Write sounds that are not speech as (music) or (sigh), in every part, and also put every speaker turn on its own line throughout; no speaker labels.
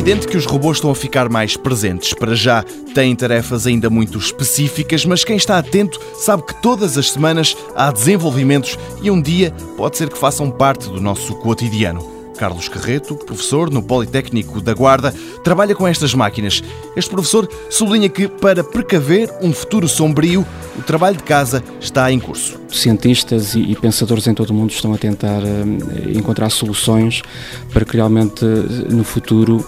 evidente que os robôs estão a ficar mais presentes. Para já, têm tarefas ainda muito específicas, mas quem está atento sabe que todas as semanas há desenvolvimentos e um dia pode ser que façam parte do nosso cotidiano. Carlos Carreto, professor no Politécnico da Guarda, trabalha com estas máquinas. Este professor sublinha que, para precaver um futuro sombrio, o trabalho de casa está em curso.
Cientistas e pensadores em todo o mundo estão a tentar eh, encontrar soluções para que realmente no futuro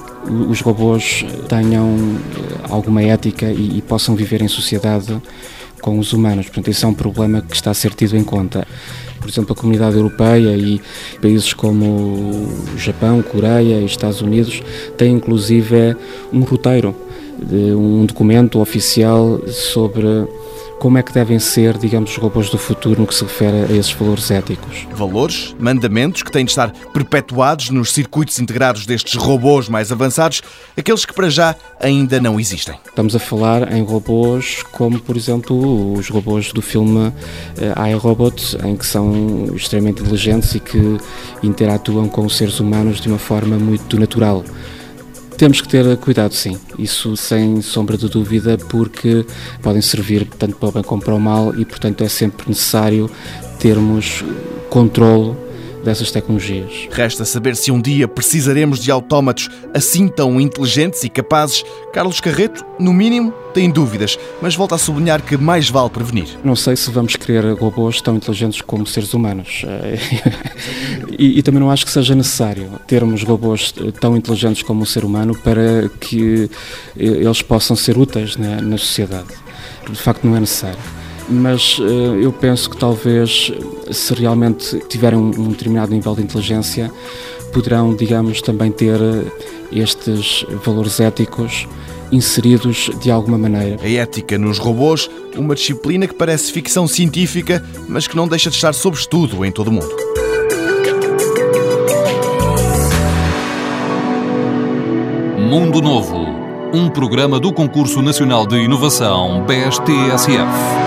os robôs tenham eh, alguma ética e, possam viver em sociedade com os humanos. Portanto, isso é um problema que está a ser tido em conta por exemplo, a comunidade europeia e países como Japão, Coreia e Estados Unidos têm inclusive um roteiro, um documento oficial sobre como é que devem ser, digamos, os robôs do futuro no que se refere a esses valores éticos.
Valores, mandamentos que têm de estar perpetuados nos circuitos integrados destes robôs mais avançados, aqueles que para já ainda não existem.
Estamos a falar em robôs como, por exemplo, os robôs do filme eh, iRobot, em que são extremamente inteligentes e que interatuam com os seres humanos de uma forma muito natural. Temos que ter cuidado, sim, isso sem sombra de dúvida, porque podem servir tanto para o bem como para o mal e, portanto, é sempre necessário termos controle dessas tecnologias.
Resta saber se um dia precisaremos de autómatos assim tão inteligentes e capazes. Carlos Carreto, no mínimo, tem dúvidas, mas volta a sublinhar que mais vale prevenir.
Não sei se vamos querer robôs tão inteligentes como seres humanos. (laughs) e, e, também não acho que seja necessário termos robôs tão inteligentes como o ser humano para que eles possam ser úteis na, na sociedade. De facto, não é necessário mas uh, eu penso que talvez, se realmente tiverem um, um, determinado nível de inteligência, poderão, digamos, também ter eh, estes valores éticos inseridos de alguma maneira.
A ética nos robôs, uma disciplina que parece ficção científica, mas que não deixa de estar sob estudo em todo o mundo.
Mundo Novo, um programa do Concurso Nacional de Inovação BSTSF.